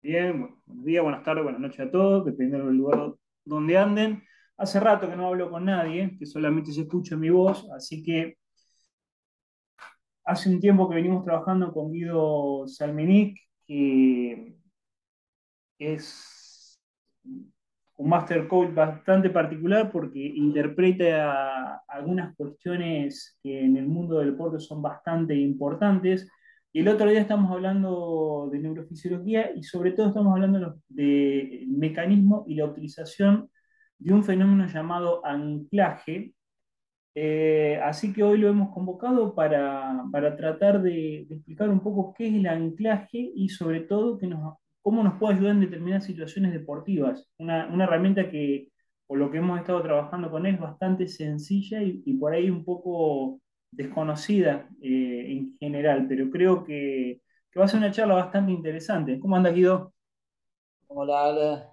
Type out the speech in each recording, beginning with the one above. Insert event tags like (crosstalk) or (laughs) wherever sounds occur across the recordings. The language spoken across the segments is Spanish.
Bien, buenos días, buenas tardes, buenas noches a todos, dependiendo del lugar donde anden. Hace rato que no hablo con nadie, que solamente se escucha mi voz, así que hace un tiempo que venimos trabajando con Guido Salmenic, que es un master coach bastante particular porque interpreta algunas cuestiones que en el mundo del deporte son bastante importantes el otro día estamos hablando de neurofisiología y sobre todo estamos hablando del mecanismo y la utilización de un fenómeno llamado anclaje. Eh, así que hoy lo hemos convocado para, tratar de, explicar un poco qué es el anclaje y sobre todo cómo nos puede ayudar en determinadas situaciones deportivas. Una, herramienta que, por lo que hemos estado trabajando con él, es bastante sencilla y por ahí un poco desconocida eh, en general, pero creo que, va a ser una charla bastante interesante. ¿Cómo andas, Guido? Hola, Ale.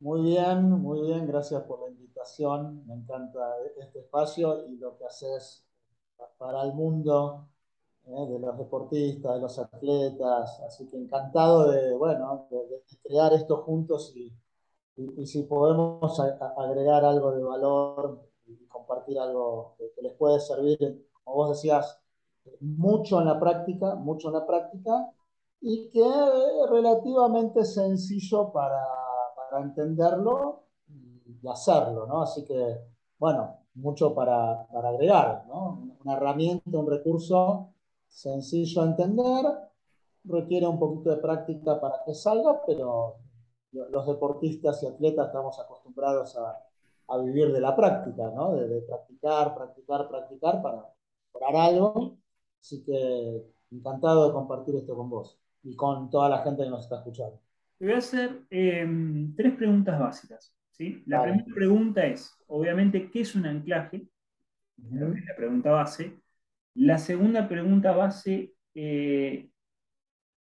Muy bien, muy bien, gracias por la invitación. Me encanta este espacio y lo que haces para el mundo eh, de los deportistas, de los atletas. Así que encantado de, bueno, de, crear esto juntos y, si podemos agregar algo de valor compartir algo que, les puede servir, como vos decías, mucho en la práctica, mucho en la práctica, y que es relativamente sencillo para, para entenderlo y hacerlo, ¿no? Así que, bueno, mucho para, para agregar, ¿no? Una herramienta, un recurso sencillo a entender, requiere un poquito de práctica para que salga, pero los deportistas y atletas estamos acostumbrados a, a vivir de la práctica, ¿no? De, practicar, practicar, practicar para lograr algo. Así que encantado de compartir esto con vos y con toda la gente que nos está escuchando. Te voy a hacer em, tres preguntas básicas. ¿sí? La primera pregunta es, obviamente, ¿qué es un anclaje? La pregunta base. La segunda pregunta base, eh,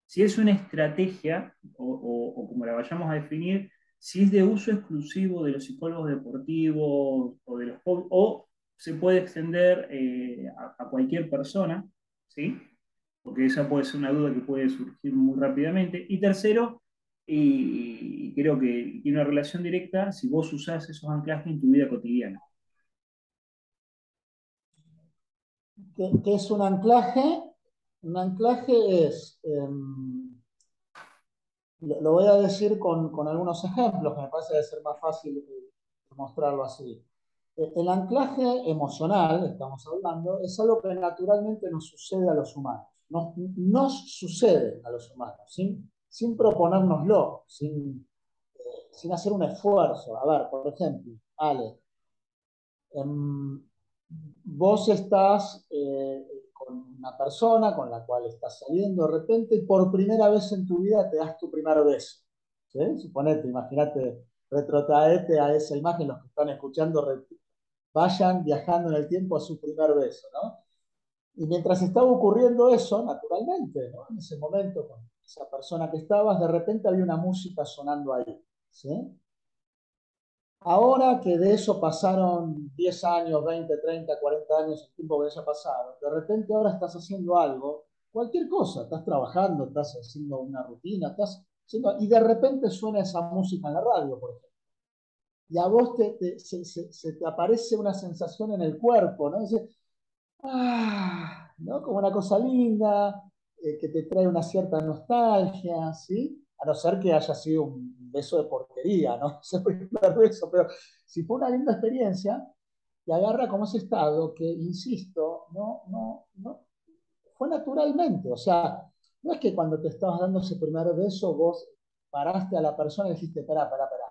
si es una estrategia, o, como la vayamos a definir, si es de uso exclusivo de los psicólogos deportivos o de los o se puede extender eh, a, cualquier persona, ¿sí? Porque esa puede ser una duda que puede surgir muy rápidamente. Y tercero, y, creo que tiene una relación directa, si vos usás esos anclajes en tu vida cotidiana. ¿Qué, es un anclaje? Un anclaje es... Em, lo voy a decir con, algunos ejemplos, que me parece de ser más fácil mostrarlo así. E, el anclaje emocional, estamos hablando, es algo que naturalmente nos sucede a los humanos. Nos, nos sucede a los humanos, sin, sin proponérnoslo, sin, eh, sin hacer un esfuerzo. A ver, por ejemplo, Ale, em, vos estás eh, una persona con la cual estás saliendo de repente y por primera vez en tu vida te das tu primer beso. ¿sí? Suponete, imagínate, retrotraete a esa imagen, los que están escuchando, vayan viajando en el tiempo a su primer beso, ¿no? Y mientras estaba ocurriendo eso, naturalmente, ¿no? En ese momento, con esa persona que estabas, de repente había una música sonando ahí, ¿sí? Ahora que de eso pasaron 10 años, 20, 30, 40 años, el tiempo que haya pasado, de repente ahora estás haciendo algo, cualquier cosa, estás trabajando, estás haciendo una rutina, estás haciendo, y de repente suena esa música en la radio, por ejemplo. Y a vos te, se, te aparece una sensación en el cuerpo, ¿no? ah. Como una cosa linda, eh, que te trae una cierta nostalgia, ¿sí? A no ser que haya sido un beso de porquería, ¿no? (laughs) Ese primer beso, pero si fue una linda experiencia, te agarra como ese estado que, insisto, no, no, no, fue naturalmente, o sea, no es que cuando te estabas dando ese primer beso vos paraste a la persona y dijiste, espera, espera, espera,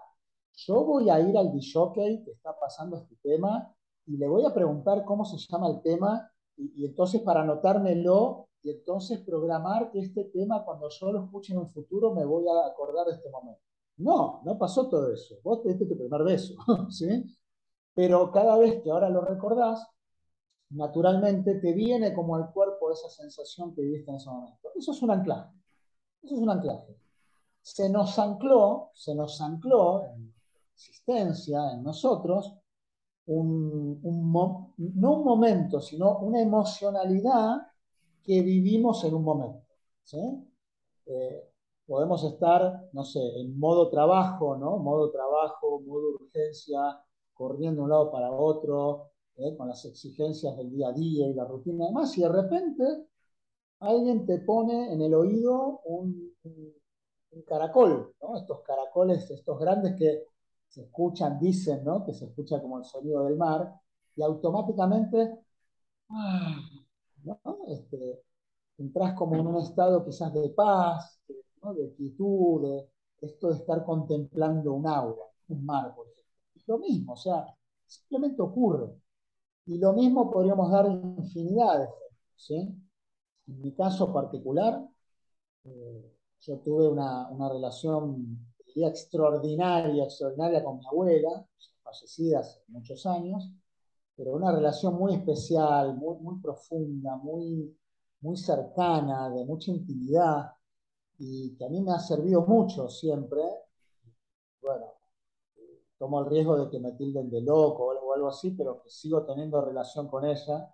yo voy a ir al disjockey que está pasando este tema y le voy a preguntar cómo se llama el tema y, entonces para anotármelo y entonces programar que este tema cuando yo lo escuche en un futuro me voy a acordar de este momento. No, no pasó todo eso. Vos te diste tu primer beso, (laughs) ¿sí? Pero cada vez que ahora lo recordás, naturalmente te viene como al cuerpo esa sensación que viviste en ese momento. Eso es un anclaje. Eso es un anclaje. Se nos ancló, se nos ancló en existencia, en nosotros, un, no un momento, sino una emocionalidad que vivimos en un momento. Eh, podemos estar, no sé, en modo trabajo, ¿no? Modo trabajo, modo urgencia, corriendo de un lado para otro, ¿eh? con las exigencias del día a día y la rutina y demás, y de repente alguien te pone en el oído un, un caracol, ¿no? Estos caracoles, estos grandes que se escuchan, dicen, ¿no? Que se escucha como el sonido del mar, y automáticamente, ah, ¿no? Este, entras como en un estado quizás de paz, de quietud, de esto de estar contemplando un agua, un mar, por ejemplo. Lo mismo, o sea, simplemente ocurre. Y lo mismo podríamos dar infinidad de ejemplos. ¿sí? En mi caso particular, eh, yo tuve una, una relación extraordinaria, extraordinaria con mi abuela, fallecida hace muchos años, pero una relación muy especial, muy, muy profunda, muy, muy cercana, de mucha intimidad, y que a mí me ha servido mucho siempre. Bueno, tomo el riesgo de que me tilden de loco o algo, así, pero que sigo teniendo relación con ella,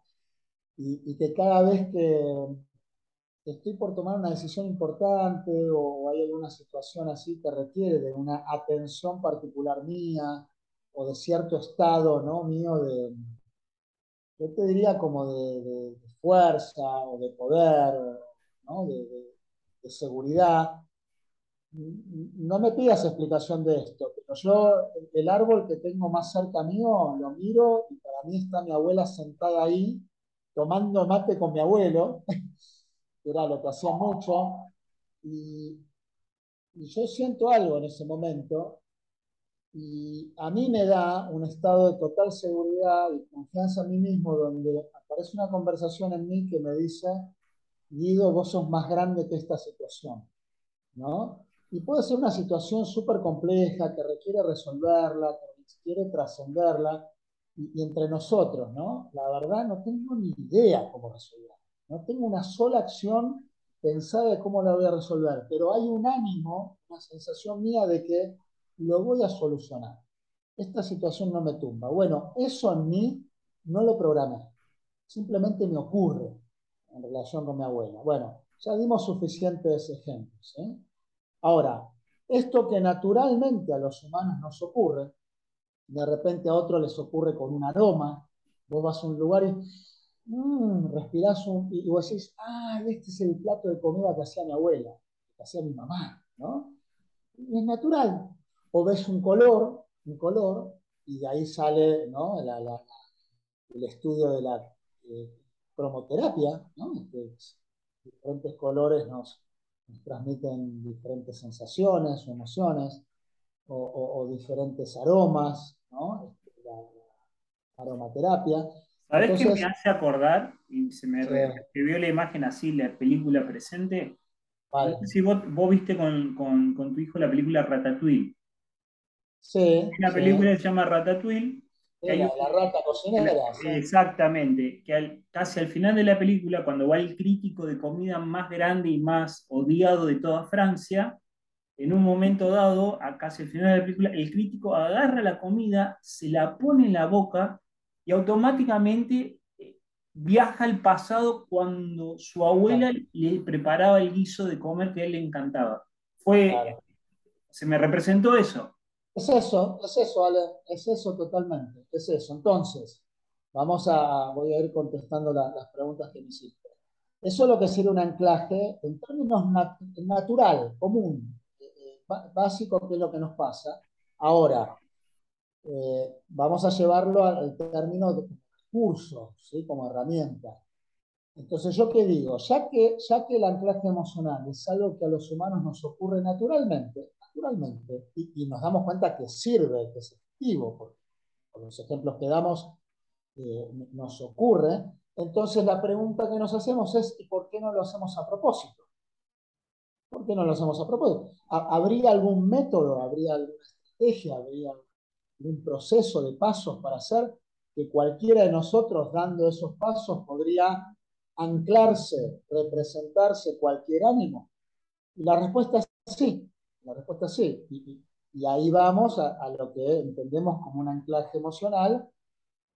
y, y que cada vez que, estoy por tomar una decisión importante o hay alguna situación así que requiere de una atención particular mía o de cierto estado ¿no? mío de, yo te diría como de, fuerza o de poder, ¿no? de, seguridad. No me pidas explicación de esto, pero yo el árbol que tengo más cerca mío lo miro y para mí está mi abuela sentada ahí tomando mate con mi abuelo (laughs) era lo que hacía mucho, y, yo siento algo en ese momento, y a mí me da un estado de total seguridad y confianza en mí mismo, donde aparece una conversación en mí que me dice, Guido, vos sos más grande que esta situación, ¿no? Y puede ser una situación súper compleja que requiere resolverla, que requiere trascenderla, y, y, entre nosotros, ¿no? La verdad no tengo ni idea cómo resolverla. No tengo una sola acción pensada de cómo la voy a resolver, pero hay un ánimo, una sensación mía de que lo voy a solucionar. Esta situación no me tumba. Bueno, eso en mí no lo programé. Simplemente me ocurre en relación con mi abuela. Bueno, ya dimos suficientes ejemplos. ¿eh? Ahora, esto que naturalmente a los humanos nos ocurre, de repente a otros les ocurre con un aroma. Vos vas a un lugar y mmm, respirás un, y vos decís, ah, este es el plato de comida que hacía mi abuela, que hacía mi mamá, ¿no? Y es natural. O ves un color, un color, y de ahí sale ¿no? el estudio de la eh, cromoterapia, ¿no? Este, diferentes colores nos, transmiten diferentes sensaciones o emociones, o, diferentes aromas, ¿no? Este, la aromaterapia. ¿Sabes qué me hace acordar? Y se me revivió la imagen así, la película presente. si vos, viste con, tu hijo la película Ratatouille. Sí. Una película que se llama Ratatouille. la, rata cocinera. Exactamente. Que casi al final de la película, cuando va el crítico de comida más grande y más odiado de toda Francia, en un momento dado, casi al final de la película, el crítico agarra la comida, se la pone en la boca y automáticamente eh, viaja al pasado cuando su abuela le preparaba el guiso de comer que a él le encantaba. Fue, se me representó eso. Es eso, es eso, Ale, es eso totalmente, es eso. Entonces, vamos a, voy a ir contestando las preguntas que me hiciste. Eso es lo que sería un anclaje en términos natural, común, eh, eh, básico, ¿qué es lo que nos pasa? Ahora, eh, vamos a llevarlo al, término de recurso, ¿sí? como herramienta. Entonces, ¿yo qué digo? Ya que, ya que el anclaje emocional es algo que a los humanos nos ocurre naturalmente, naturalmente, y, nos damos cuenta que sirve, que es efectivo, por, por los ejemplos que damos, eh, nos ocurre, entonces la pregunta que nos hacemos es, ¿y por qué no lo hacemos a propósito? ¿Por qué no lo hacemos a propósito? ¿Habría algún método, habría alguna estrategia, habría un proceso de pasos para hacer que cualquiera de nosotros dando esos pasos podría anclarse, representarse cualquier ánimo? Y la respuesta es sí, la respuesta es sí. Y, ahí vamos a, a, lo que entendemos como un anclaje emocional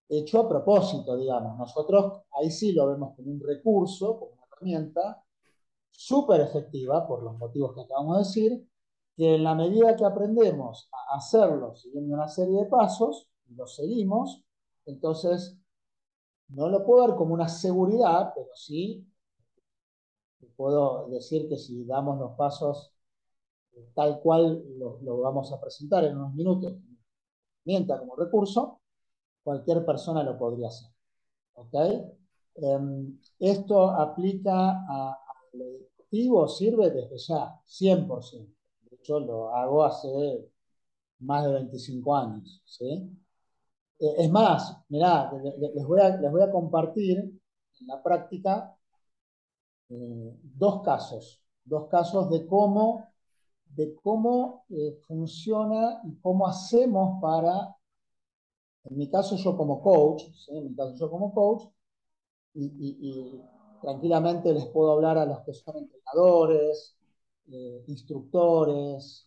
hecho a propósito, digamos. Nosotros ahí sí lo vemos como un recurso, como una herramienta súper efectiva, por los motivos que acabamos de decir, que en la medida que aprendemos a hacerlo siguiendo una serie de pasos, lo seguimos, entonces no lo puedo ver como una seguridad, pero sí puedo decir que si damos los pasos tal cual lo, vamos a presentar en unos minutos, mienta como recurso, cualquier persona lo podría hacer. ¿Ok? Em, esto aplica a, a lo sirve desde ya, 100% yo lo hago hace más de 25 años. ¿sí? Eh, es más, mirá, les voy a, les voy a compartir en la práctica eh, dos casos, dos casos de cómo, de cómo eh, funciona y cómo hacemos para, en mi caso yo como coach, en mi caso yo como coach, y, tranquilamente les puedo hablar a los que son entrenadores, eh, instructores,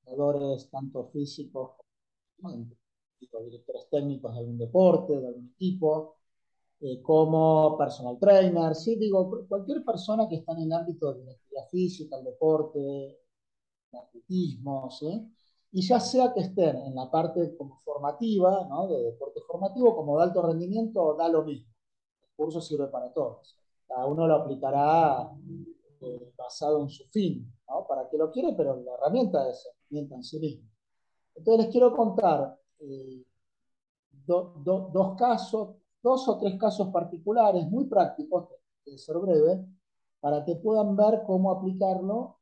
entrenadores tanto físicos como directores técnicos de algún deporte, de algún equipo, eh, como personal trainer, sí, digo, cualquier persona que está en el ámbito de la actividad física, el deporte, atletismo, ¿sí? Y ya sea que estén en la parte como formativa. De deporte formativo, como de alto rendimiento, da lo mismo. El curso sirve para todos. Cada uno lo aplicará eh, basado en su fin. Para que lo quiere, pero la herramienta es herramienta en sí misma. Entonces les quiero contar eh, dos casos, dos o tres casos particulares muy prácticos, de ser para que puedan ver cómo aplicarlo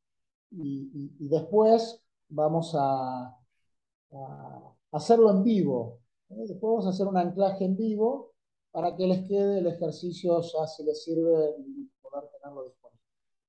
y, después vamos a, hacerlo en vivo. ¿eh? Después vamos a hacer un anclaje en vivo para que les quede el ejercicio, ya si les sirve y poder tenerlo disponible.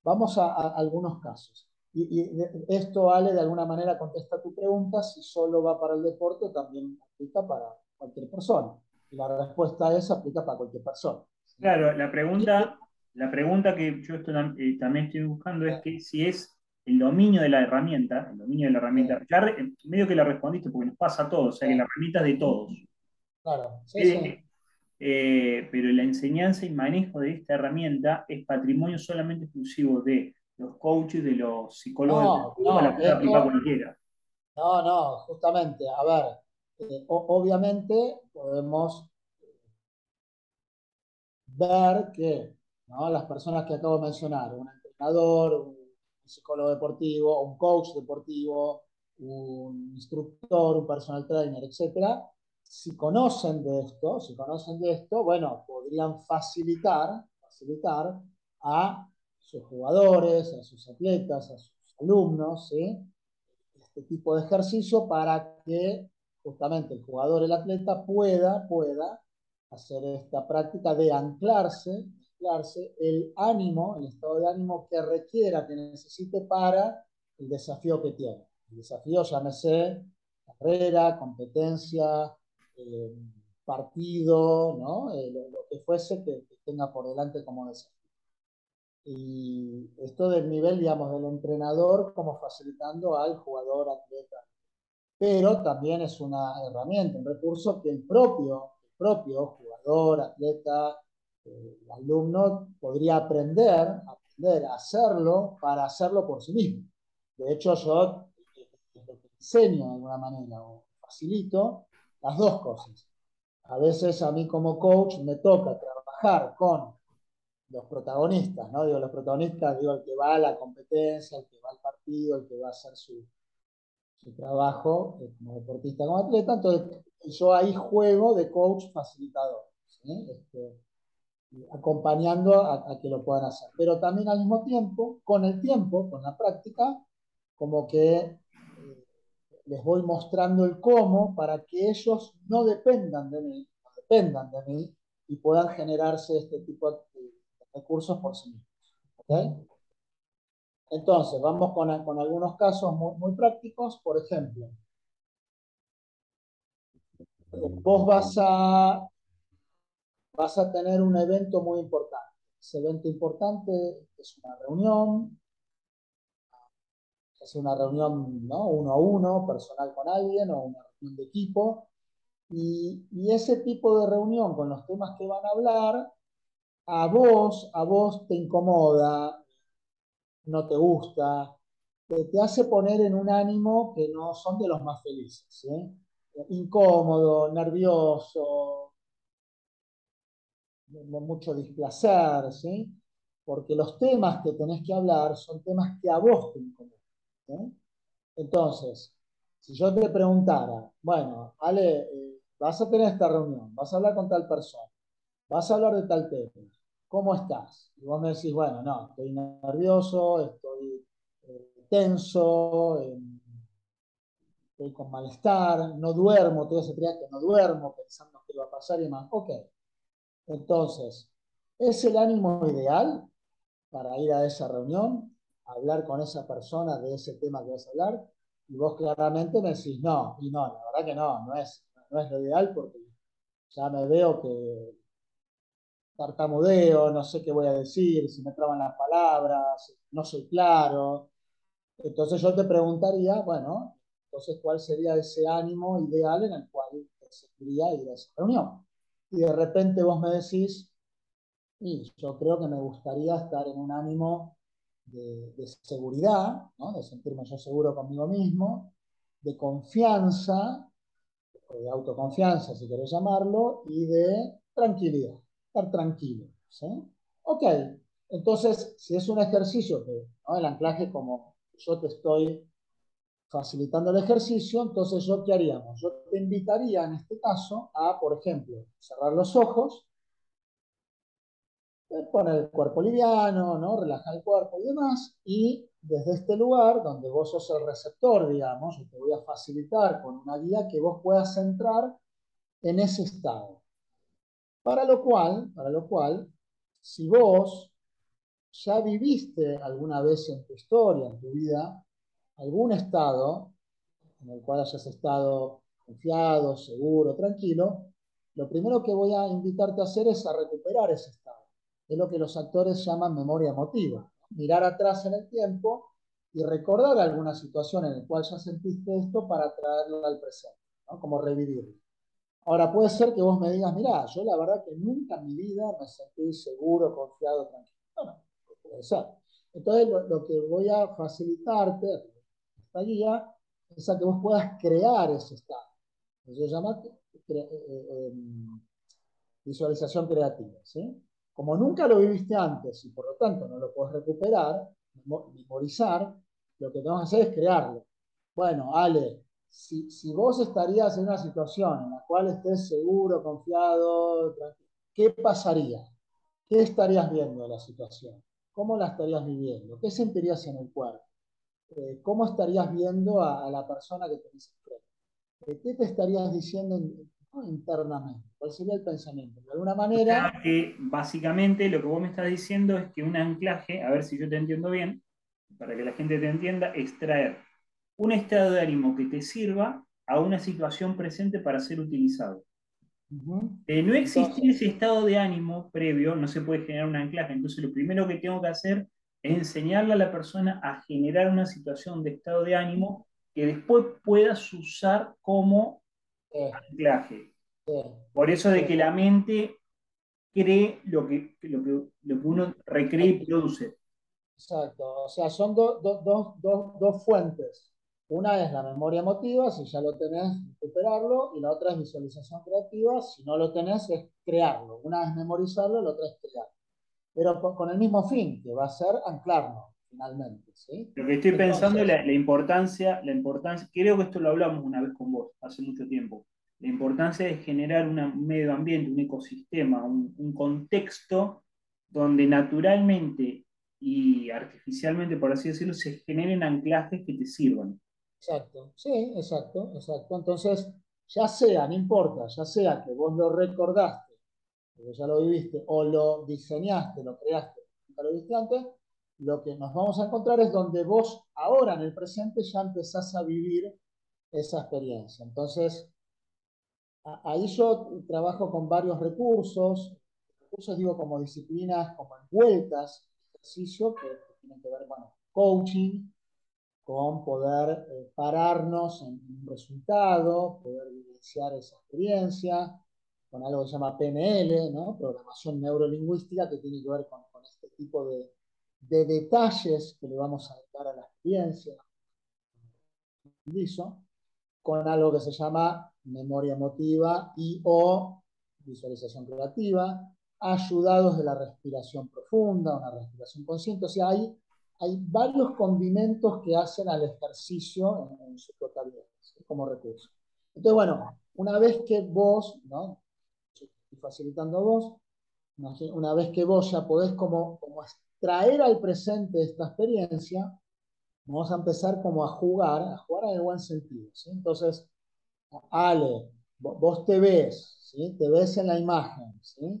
Vamos a, algunos casos. Y, esto, Ale, de alguna manera contesta tu pregunta, si solo va para el deporte, también aplica para cualquier persona. Y la respuesta es, aplica para cualquier persona. Claro, la pregunta, la pregunta que yo eh, también estoy buscando es que si es el dominio de la herramienta, el dominio de la herramienta, ya medio que la respondiste porque nos pasa a todos, o sea que la herramienta es de todos. Claro, sí, eh, sí. Eh, pero la enseñanza y manejo de esta herramienta es patrimonio solamente exclusivo de los coaches, de los psicólogos, no, la puede aplicar cualquiera. No, no, justamente, a ver, eh, obviamente podemos ver que las personas que acabo de mencionar, un entrenador, un psicólogo deportivo, un coach deportivo, un instructor, un personal trainer, etcétera, si conocen de esto, si conocen de esto, bueno, podrían facilitar, facilitar a sus jugadores, a sus atletas, a sus alumnos, este tipo de ejercicio para que justamente el jugador, el atleta pueda, pueda hacer esta práctica de anclarse, anclarse el ánimo, el estado de ánimo que requiera, que necesite para el desafío que tiene. El desafío, llámese carrera, competencia, eh, partido, ¿no? Eh, lo, que fuese que, tenga por delante como desafío. Y esto del nivel, digamos, del entrenador como facilitando al jugador atleta. Pero también es una herramienta, un recurso que el propio, el propio jugador, atleta, eh, alumno podría aprender, aprender a hacerlo para hacerlo por sí mismo. De hecho, yo enseño de alguna manera o facilito las dos cosas. A veces a mí como coach me toca trabajar con los protagonistas, ¿no? Digo, los protagonistas, digo, el que va a la competencia, el que va al partido, el que va a hacer su, su trabajo eh, como deportista, como atleta, entonces yo ahí juego de coach facilitador, este, acompañando a, que lo puedan hacer. Pero también al mismo tiempo, con el tiempo, con la práctica, como que eh, les voy mostrando el cómo para que ellos no dependan de mí, no dependan de mí y puedan generarse este tipo de, recursos por sí mismos. Entonces, vamos con, algunos casos muy, prácticos. Por ejemplo, vos vas a, vas a tener un evento muy importante. Ese evento importante es una reunión, es una reunión ¿no? uno a uno, personal con alguien o una reunión de equipo. Y, y, ese tipo de reunión con los temas que van a hablar, a vos, a vos te incomoda, no te gusta, te, te hace poner en un ánimo que no son de los más felices. Incómodo, nervioso, mucho displacer, ¿sí? porque los temas que tenés que hablar son temas que a vos te incomodan. Entonces, si yo te preguntara, bueno, Ale, eh, vas a tener esta reunión, vas a hablar con tal persona, vas a hablar de tal tema, ¿cómo estás? Y vos me decís, bueno, no, estoy nervioso, estoy eh, tenso, eh, estoy con malestar, no duermo, todo ese día que no duermo, pensando qué va a pasar y demás. Ok, entonces, ¿es el ánimo ideal para ir a esa reunión, hablar con esa persona de ese tema que vas a hablar? Y vos claramente me decís, no, y no, la verdad que no, no es, no es lo ideal porque ya me veo que tartamudeo, no sé qué voy a decir, si me traban las palabras, no soy claro. Entonces yo te preguntaría, bueno, entonces cuál sería ese ánimo ideal en el cual te serviría ir a esa reunión. Y de repente vos me decís, y yo creo que me gustaría estar en un ánimo de, seguridad, ¿no? de sentirme yo seguro conmigo mismo, de confianza, de autoconfianza, si querés llamarlo, y de tranquilidad estar tranquilo. ¿sí? Ok, entonces, si es un ejercicio que, ¿no? el anclaje como yo te estoy facilitando el ejercicio, entonces yo qué haríamos? Yo te invitaría en este caso a, por ejemplo, cerrar los ojos, eh, poner el cuerpo liviano, ¿no? relajar el cuerpo y demás, y desde este lugar, donde vos sos el receptor, digamos, yo te voy a facilitar con una guía que vos puedas entrar en ese estado. Para lo cual, para lo cual, si vos ya viviste alguna vez en tu historia, en tu vida, algún estado en el cual hayas estado confiado, seguro, tranquilo, lo primero que voy a invitarte a hacer es a recuperar ese estado. Es lo que los actores llaman memoria emotiva. Mirar atrás en el tiempo y recordar alguna situación en la cual ya sentiste esto para traerlo al presente, ¿no? como revivirlo. Ahora puede ser que vos me digas, mira, yo la verdad que nunca en mi vida me sentí seguro, confiado, tranquilo. Bueno, puede ser. Entonces lo, que voy a facilitarte, guía, es a que vos puedas crear ese estado. Eso se eh, eh, em, visualización creativa. ¿sí? Como nunca lo viviste antes y por lo tanto no lo puedes recuperar, memorizar, lo que tenemos que hacer es crearlo. Bueno, Ale, si, vos estarías en una situación en la cual estés seguro, confiado, ¿qué pasaría? ¿Qué estarías viendo de la situación? ¿Cómo la estarías viviendo? ¿Qué sentirías en el cuerpo? Eh, ¿Cómo estarías viendo a, la persona que tenés enfrente? Eh, ¿Qué te estarías diciendo internamente? ¿Cuál sería el pensamiento? De alguna manera... Que básicamente lo que vos me estás diciendo es que un anclaje, a ver si yo te entiendo bien, para que la gente te entienda, extraer un estado de ánimo que te sirva a una situación presente para ser utilizado. No existir ese estado de ánimo previo, no se puede generar un anclaje. Entonces, lo primero que tengo que hacer enseñarle a la persona a generar una situación de estado de ánimo que después puedas usar como anclaje. Por eso de que la mente cree lo que, lo que, lo que uno recree y produce. Exacto, o sea, son dos fuentes. Una es la memoria emotiva, si ya lo tenés, recuperarlo, y la otra es visualización creativa, si no lo tenés, es crearlo. Una es memorizarlo, la otra es crearlo. Pero con, el mismo fin, que va a ser anclarnos, finalmente. ¿sí? Lo que estoy pensando es la, importancia, la importancia, creo que esto lo hablamos una vez con vos, hace mucho tiempo, la importancia de generar un medio ambiente, un ecosistema, un, contexto donde naturalmente y artificialmente, por así decirlo, se generen anclajes que te sirvan. Exacto, sí, exacto, exacto. Entonces, ya sea, no importa, ya sea que vos lo recordaste, que ya lo viviste, o lo diseñaste, lo creaste, nunca lo viste antes, lo que nos vamos a encontrar es donde vos ahora en el presente ya empezás a vivir esa experiencia. Entonces, ahí yo trabajo con varios recursos, recursos digo como disciplinas, como envueltas, ejercicio que tienen que ver, bueno, coaching, con poder eh, pararnos en un resultado, poder vivenciar esa experiencia, con algo que se llama PNL, programación neurolingüística, que tiene que ver con, este tipo de, de, detalles que le vamos a dar a la experiencia, con algo que se llama memoria emotiva y o visualización creativa, ayudados de la respiración profunda, una respiración consciente. O sea, hay, varios condimentos que hacen al ejercicio en, su totalidad, como recurso. Entonces, bueno, una vez que vos, ¿no? Facilitando vos, una vez que vos ya podés como, como traer al presente esta experiencia, vamos a empezar como a jugar, a jugar en el buen sentido. Entonces, Ale, vos te ves, ¿sí? te ves en la imagen, ¿sí?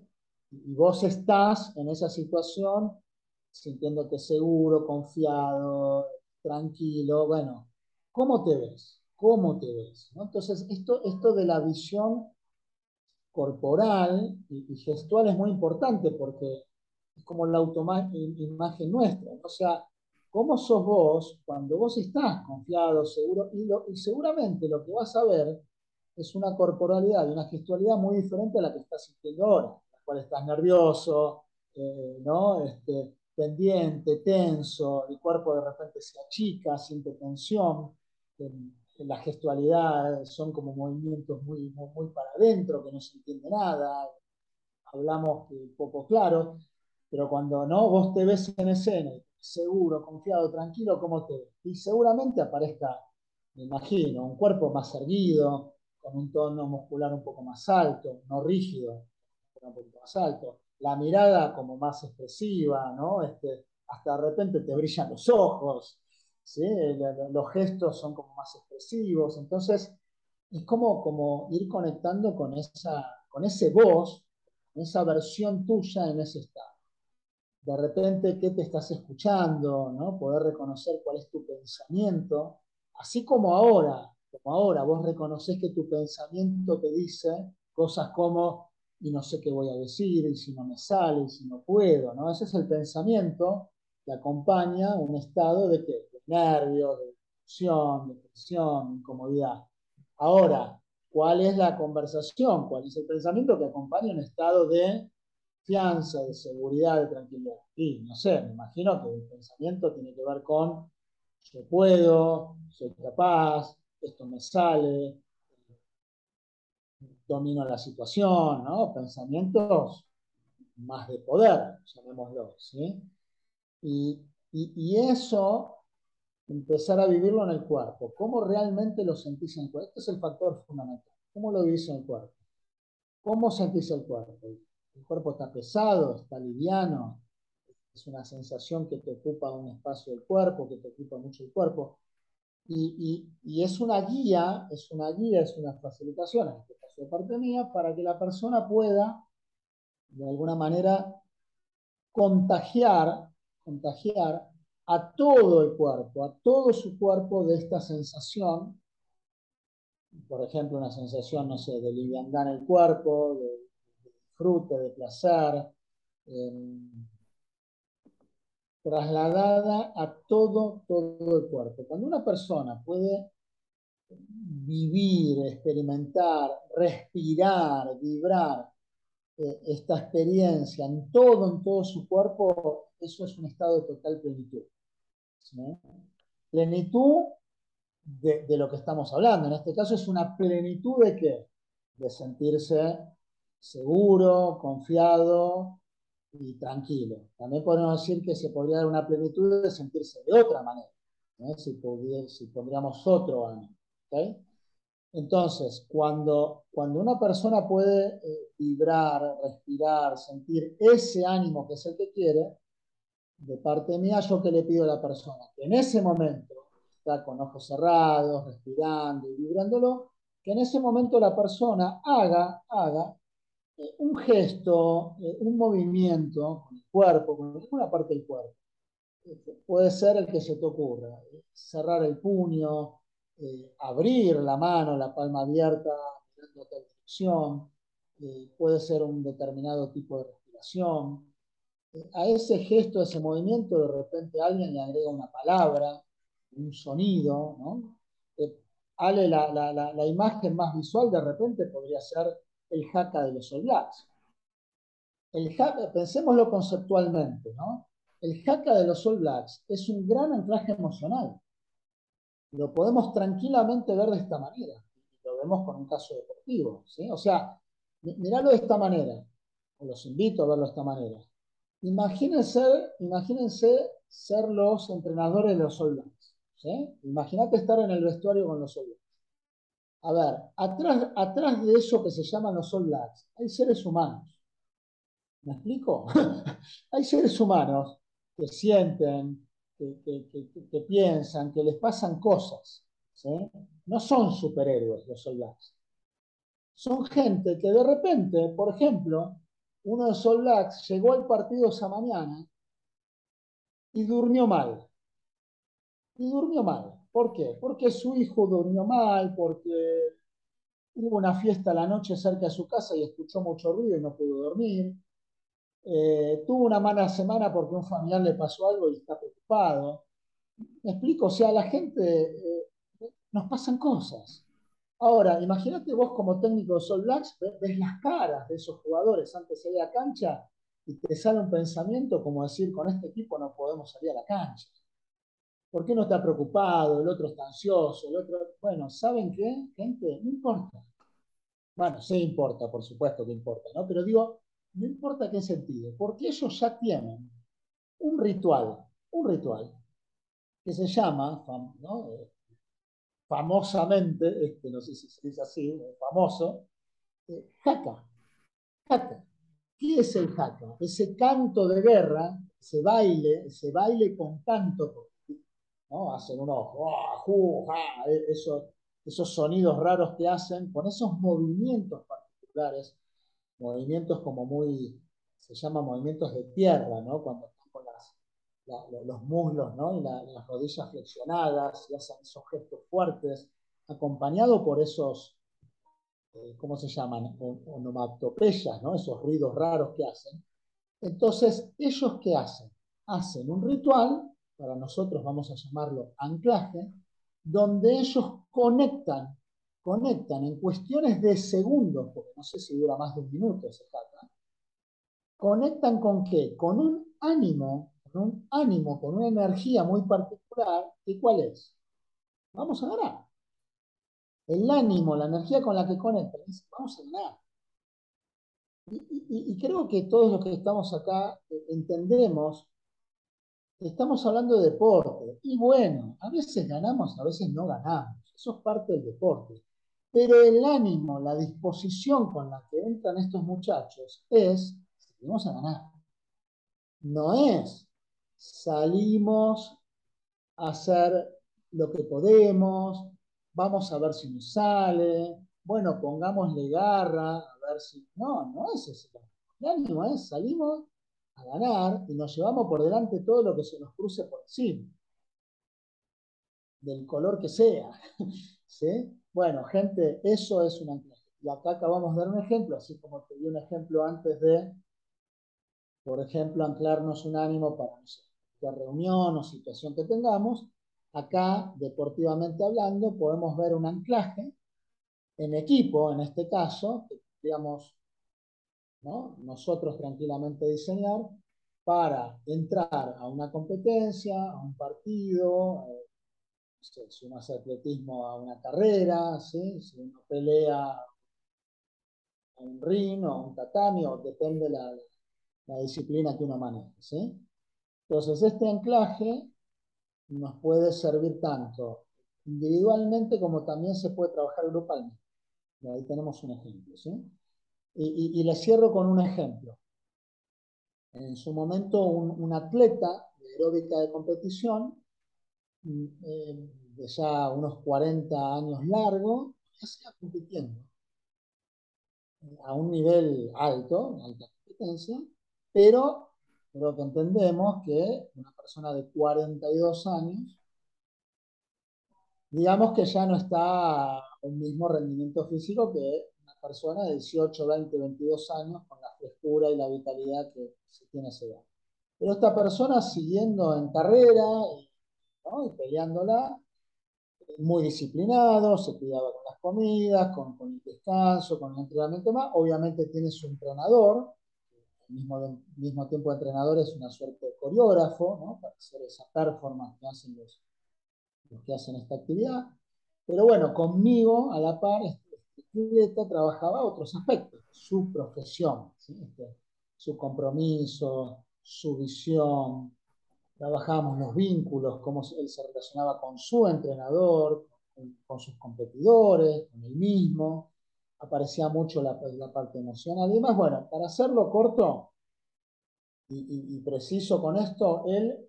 y vos estás en esa situación sintiéndote seguro, confiado, tranquilo. Bueno, ¿cómo te ves? ¿Cómo te ves? Entonces, esto, esto de la visión corporal y, gestual es muy importante porque es como la autoimagen nuestra. O sea, ¿cómo sos vos cuando vos estás confiado, seguro? Y, seguramente lo que vas a ver es una corporalidad y una gestualidad muy diferente a la que estás sintiendo ahora, la cual estás nervioso, eh, ¿no? Este, pendiente, tenso, el cuerpo de repente se achica, siente tensión, la gestualidad son como movimientos muy, muy, para adentro, que no se entiende nada, hablamos poco claro, pero cuando no, vos te ves en escena, seguro, confiado, tranquilo, ¿cómo te ves? Y seguramente aparezca, me imagino, un cuerpo más erguido, con un tono muscular un poco más alto, no rígido, un poco más alto, la mirada como más expresiva, ¿no? Este, hasta de repente te brillan los ojos, los gestos son como más expresivos, entonces es como, como ir conectando con, esa, con ese voz, esa versión tuya en ese estado. De repente, ¿qué te estás escuchando? ¿no? Poder reconocer cuál es tu pensamiento, así como ahora, como ahora vos reconoces que tu pensamiento te dice cosas como, y no sé qué voy a decir, y si no me sale, y si no puedo, ¿no? Ese es el pensamiento que acompaña un estado de qué? Nervios, de tensión, de incomodidad. Ahora, ¿cuál es la conversación? ¿Cuál es el pensamiento que acompaña un estado de fianza, de seguridad, de tranquilidad? Y no sé, me imagino que el pensamiento tiene que ver con yo puedo, soy capaz, esto me sale, domino la situación, ¿no? Pensamientos más de poder, llamémoslo, ¿sí? Y, y, y eso empezar a vivirlo en el cuerpo. ¿Cómo realmente lo sentís en el cuerpo? Este es el factor fundamental. ¿Cómo lo vivís en el cuerpo? ¿Cómo sentís el cuerpo? ¿El cuerpo está pesado? ¿Está liviano? Es una sensación que te ocupa un espacio del cuerpo, que te ocupa mucho el cuerpo. Y, y, es una guía, es una guía, es una facilitación, en este caso de parte mía, para que la persona pueda, de alguna manera, contagiar, contagiar a todo el cuerpo, a todo su cuerpo de esta sensación, por ejemplo, una sensación, no sé, de liviandad en el cuerpo, de, disfrute, de placer, em, trasladada a todo, todo el cuerpo. Cuando una persona puede vivir, experimentar, respirar, vibrar eh, esta experiencia en todo, en todo su cuerpo, eso es un estado de total plenitud. Plenitud de, lo que estamos hablando. En este caso es una plenitud de qué? De sentirse seguro, confiado, y tranquilo. También podemos decir que se podría dar una plenitud de sentirse de otra manera, si, si, pondríamos otro ánimo. Entonces, cuando, cuando una persona puede eh, vibrar, respirar, sentir ese ánimo que es el que quiere, de parte mía, yo que le pido a la persona que en ese momento está con ojos cerrados, respirando y vibrándolo, que en ese momento la persona haga, haga eh, un gesto, eh, un movimiento con el cuerpo, con alguna parte del cuerpo. Este, puede ser el que se te ocurra, cerrar el puño, eh, abrir la mano, la palma abierta, mirando otra dirección, eh, puede ser un determinado tipo de respiración. Eh, a ese gesto, a ese movimiento, de repente alguien le agrega una palabra, un sonido, ¿no? Ale, la, la, la, imagen más visual de repente podría ser el jaca de los All El pensémoslo conceptualmente, ¿no? El jaca de los All Blacks es un gran anclaje emocional lo podemos tranquilamente ver de esta manera. Lo vemos con un caso deportivo. ¿sí? O sea, mirarlo de esta manera. Los invito a verlo de esta manera. Imagínense, imagínense ser los entrenadores de los soldados. ¿sí? Imagínate estar en el vestuario con los soldados. A ver, atrás, atrás de eso que se llaman los soldados, hay seres humanos. ¿Me explico? (laughs) hay seres humanos que sienten, que, piensan, que les pasan cosas. No son superhéroes los soldados. Son gente que de repente, por ejemplo, uno de soldados llegó al partido esa mañana y durmió mal. Y durmió mal. ¿Por qué? Porque su hijo durmió mal, porque hubo una fiesta la noche cerca de su casa y escuchó mucho ruido y no pudo dormir. Eh, tuvo una mala semana porque un familiar le pasó algo y está preocupado. ¿Me explico? O sea, la gente, eh, nos pasan cosas. Ahora, imagínate vos como técnico de Sol Blacks, ves, las caras de esos jugadores antes de salir a la cancha y te sale un pensamiento como decir, con este equipo no podemos salir a la cancha. ¿Por qué no está preocupado? El otro está ansioso, el otro... Bueno, ¿saben qué, gente? No importa. Bueno, sí importa, por supuesto que importa, ¿no? Pero digo, no importa qué sentido, porque ellos ya tienen un ritual, un ritual que se llama, famosamente, este, no sé si se dice así, eh, famoso, eh, haka. ¿Qué es el haka? Ese canto de guerra, ese baile, ese baile con canto, ¿no? Hacen unos, oh, esos, esos sonidos raros que hacen, con esos movimientos particulares movimientos como muy, se llaman movimientos de tierra, ¿no? Cuando los muslos, ¿no? Y las rodillas flexionadas y hacen esos gestos fuertes, acompañado por esos, eh, ¿cómo se llaman? Onomatopeyas, ¿no? Esos ruidos raros que hacen. Entonces, ¿ellos qué hacen? Hacen un ritual, para nosotros vamos a llamarlo anclaje, donde ellos conectan conectan en cuestiones de segundos, porque no sé si dura más de un minuto ese jata, conectan con qué? Con un ánimo, un ánimo, con una energía muy particular, ¿y cuál es? Vamos a ganar. El ánimo, la energía con la que conectan, vamos a ganar. Y, y, creo que todos los que estamos acá eh, entendemos que estamos hablando de deporte. Y bueno, a veces ganamos, a veces no ganamos. Eso es parte del deporte. Pero el ánimo, la disposición con la que entran estos muchachos es, salimos a ganar. No es, salimos a hacer lo que podemos, vamos a ver si nos sale, bueno, pongámosle garra, a ver si... No, no es ese. El ánimo es, salimos a ganar y nos llevamos por delante todo lo que se nos cruce por encima, del color que sea. (laughs) ¿Sí? Bueno, gente, eso es un anclaje. Y acá acabamos de dar un ejemplo, así como te di un ejemplo antes de, por ejemplo, anclarnos un ánimo para no reunión o situación que tengamos. Acá, deportivamente hablando, podemos ver un anclaje en equipo, en este caso, que podríamos nosotros tranquilamente diseñar para entrar a una competencia, a un partido, eh, si uno hace atletismo a una carrera, si uno pelea a un ring o a un tatami, o depende la, la disciplina que uno maneja. ¿sí? Entonces, este anclaje nos puede servir tanto individualmente como también se puede trabajar grupalmente. ahí tenemos un ejemplo. ¿sí? Y, y, le cierro con un ejemplo. En su momento, un, atleta de aeróbica de competición, mm, eh, de ya unos 40 años largo, ya está compitiendo a un nivel alto, alta competencia, pero creo que entendemos que una persona de 42 años, digamos que ya no está un mismo rendimiento físico que una persona de 18, 20, 22 años con la frescura y la vitalidad que se tiene a esa edad. Pero esta persona siguiendo en carrera y peleándola, muy disciplinado, se cuidaba con las comidas, con, el descanso, con el entrenamiento más. Obviamente tiene su entrenador, al mismo, mismo tiempo entrenador es una suerte de coreógrafo, ¿no? para hacer esa performance que hacen los, los que hacen esta actividad. Pero bueno, conmigo, a la par, este, atleta trabajaba otros aspectos, su profesión, este, su compromiso, su visión, trabajábamos los vínculos, cómo él se relacionaba con su entrenador, con, sus competidores, con él mismo, aparecía mucho la, parte emocional. Además, bueno, para hacerlo corto y, preciso con esto, él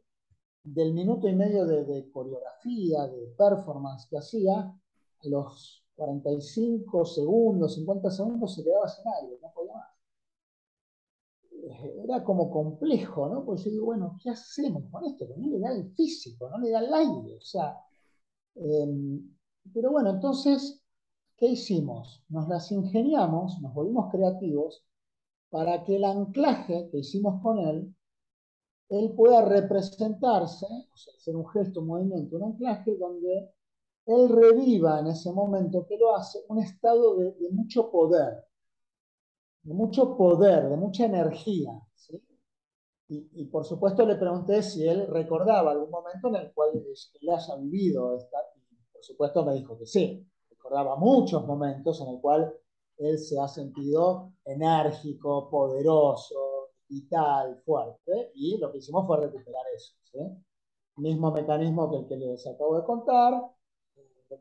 del minuto y medio de, coreografía, de performance que hacía, a los 45 segundos, 50 segundos se quedaba sin aire, no podía más era como complejo, ¿no? Porque yo digo, bueno, ¿qué hacemos con esto? Que no le da el físico, no le da el aire, o sea. Em, pero bueno, entonces, ¿qué hicimos? Nos las ingeniamos, nos volvimos creativos para que el anclaje que hicimos con él, él pueda representarse, o sea, hacer un gesto, un movimiento, un anclaje donde él reviva en ese momento que lo hace un estado de mucho poder, de mucho poder, de mucha energía. Y, por supuesto le pregunté si él recordaba algún momento en el cual él haya vivido esta, y por supuesto me dijo que sí, recordaba muchos momentos en el cual él se ha sentido enérgico, poderoso, vital, fuerte, y lo que hicimos fue recuperar eso. Mismo mecanismo que el que les acabo de contar,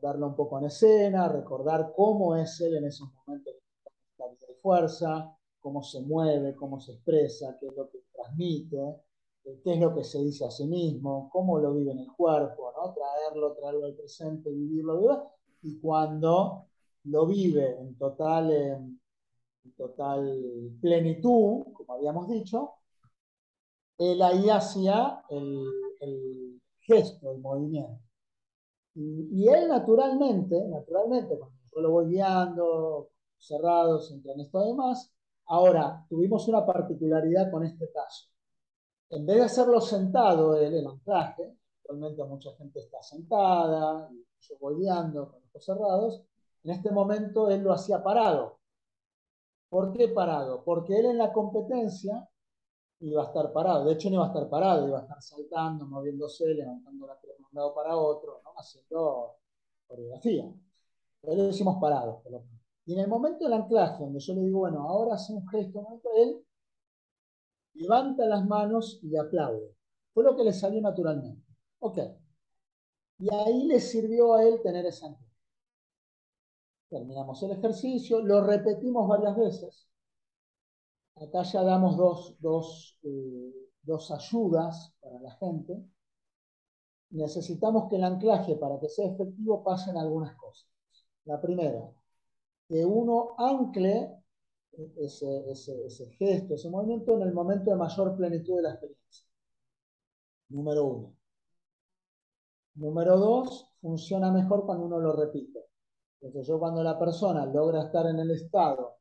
darlo un poco en escena, recordar cómo es él en esos momentos de fuerza, cómo se mueve, cómo se expresa, qué es lo que transmite, eh, qué es lo que se dice a sí mismo, cómo lo vive en el cuerpo, ¿no? traerlo, traerlo al presente, vivirlo, y cuando lo vive en total, en total plenitud, como habíamos dicho, él ahí hacía el, el gesto, el movimiento. Y, y, él naturalmente, naturalmente, cuando yo lo voy guiando, cerrados, entre esto además. Ahora, tuvimos una particularidad con este caso. En vez de hacerlo sentado el, el anclaje, actualmente mucha gente está sentada, yo con ojos cerrados, en este momento él lo hacía parado. ¿Por qué parado? Porque él en la competencia iba a estar parado. De hecho, no iba a estar parado, iba a estar saltando, moviéndose, levantando la pierna de un lado para otro, haciendo coreografía. Pero lo hicimos parado. Y en el momento del anclaje, donde yo le digo, bueno, ahora hace un gesto, él levanta las manos y aplaude. Fue lo que le salió naturalmente. Ok. Y ahí le sirvió a él tener esa anclaje. Terminamos el ejercicio, lo repetimos varias veces. Acá ya damos dos, dos, eh, dos ayudas para la gente. Necesitamos que el anclaje, para que sea efectivo, pasen algunas cosas. La primera, que uno ancle ese, ese, gesto, ese movimiento en el momento de mayor plenitud de la experiencia. Número uno. Número dos, funciona mejor cuando uno lo repite. Entonces yo cuando la persona logra estar en el estado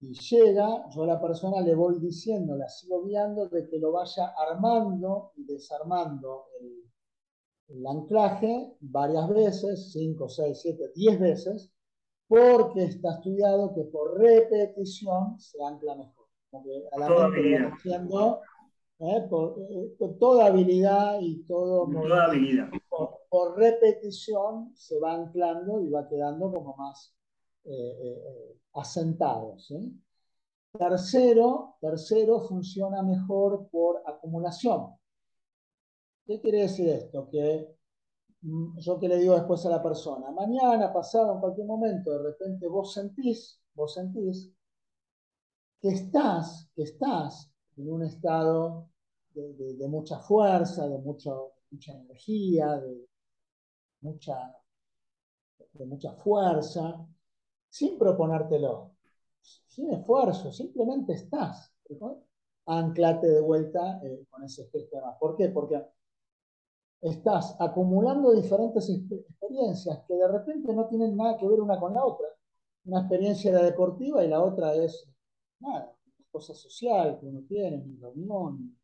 y llega, yo a la persona le voy diciendo, la sigo guiando de que lo vaya armando y desarmando el, el anclaje varias veces, 5, 6, 7, 10 veces, porque está estudiado que por repetición se ancla mejor. a la. ¿Eh? por, eh, toda habilidad y todo. Toda habilidad. Por, repetición se va anclando y va quedando como más eh, asentado. Tercero, tercero, funciona mejor por acumulación. ¿Qué quiere decir esto? Que mm, yo que le digo después a la persona, mañana, pasado, en cualquier momento, de repente vos sentís, vos sentís que estás, que estás en un estado de, mucha fuerza, de mucho, mucha energía, de mucha, de mucha fuerza, sin proponértelo, sin esfuerzo, simplemente estás. Anclate de vuelta eh, con ese sistema. ¿Por qué? Porque estás acumulando diferentes experiencias que de repente no tienen nada que ver una con la otra. Una experiencia era deportiva y la otra es nada, cosa social que uno tiene, una reunión,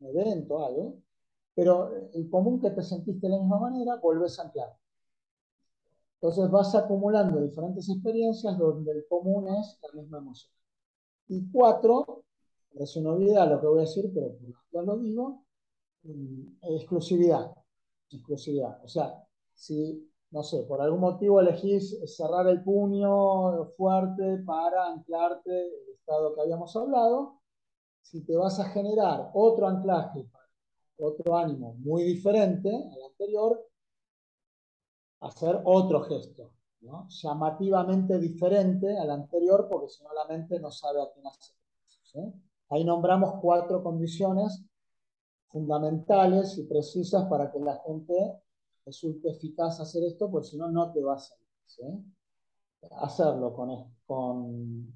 un evento, algo. Pero el común que te sentiste de la misma manera, volvés a anclar. Entonces vas acumulando diferentes experiencias donde el común es la misma emoción. Y cuatro, es una olvidar lo que voy a decir, pero ya lo digo, mm, exclusividad. Exclusividad. O sea, si, no sé, por algún motivo elegís cerrar el puño fuerte para anclarte el estado que habíamos hablado, si te vas a generar otro anclaje, otro ánimo muy diferente al anterior, hacer otro gesto, llamativamente diferente al anterior, porque si no la mente no sabe a quién hacer. Ahí nombramos cuatro condiciones fundamentales y precisas para que la gente resulte eficaz hacer esto, porque si no, no te va a salir. Hacerlo con, con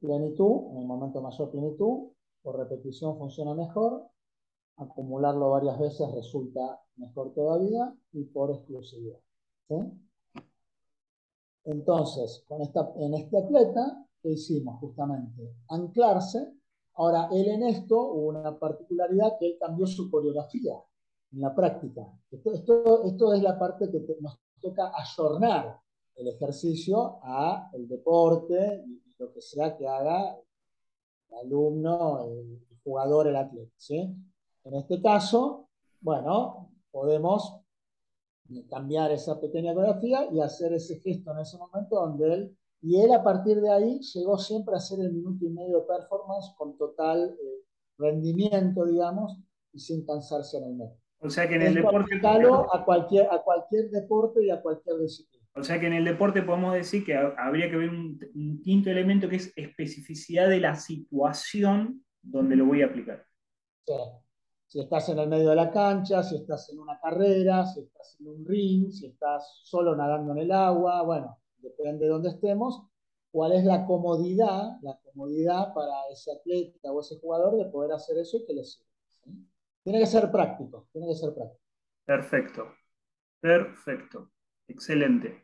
plenitud, en el momento mayor plenitud, por repetición funciona mejor, acumularlo varias veces resulta mejor todavía y por exclusividad. Entonces, con esta, en este atleta, ¿qué hicimos justamente? Anclarse. Ahora, él en esto hubo una particularidad que él cambió su coreografía en la práctica. Esto, es la parte que nos toca ayornar el ejercicio a el deporte y lo que sea que haga el alumno, el jugador, el atleta. En este caso, bueno, podemos cambiar esa pequeña coreografía y hacer ese gesto en ese momento donde él, y él a partir de ahí llegó siempre a hacer el minuto y medio de performance con total eh, rendimiento, digamos, y sin cansarse en el medio. O sea que en el deporte... A cualquier, a cualquier deporte y a cualquier disciplina. O sea que en el deporte podemos decir que habría que ver un, un quinto elemento que es especificidad de la situación donde lo voy a aplicar. Sí si estás en el medio de la cancha, si estás en una carrera, si estás en un ring, si estás solo nadando en el agua, bueno, depende de dónde estemos, cuál es la comodidad, la comodidad para ese atleta o ese jugador de poder hacer eso y que le sirva. Tiene que ser práctico, tiene que ser práctico. Perfecto, perfecto, excelente.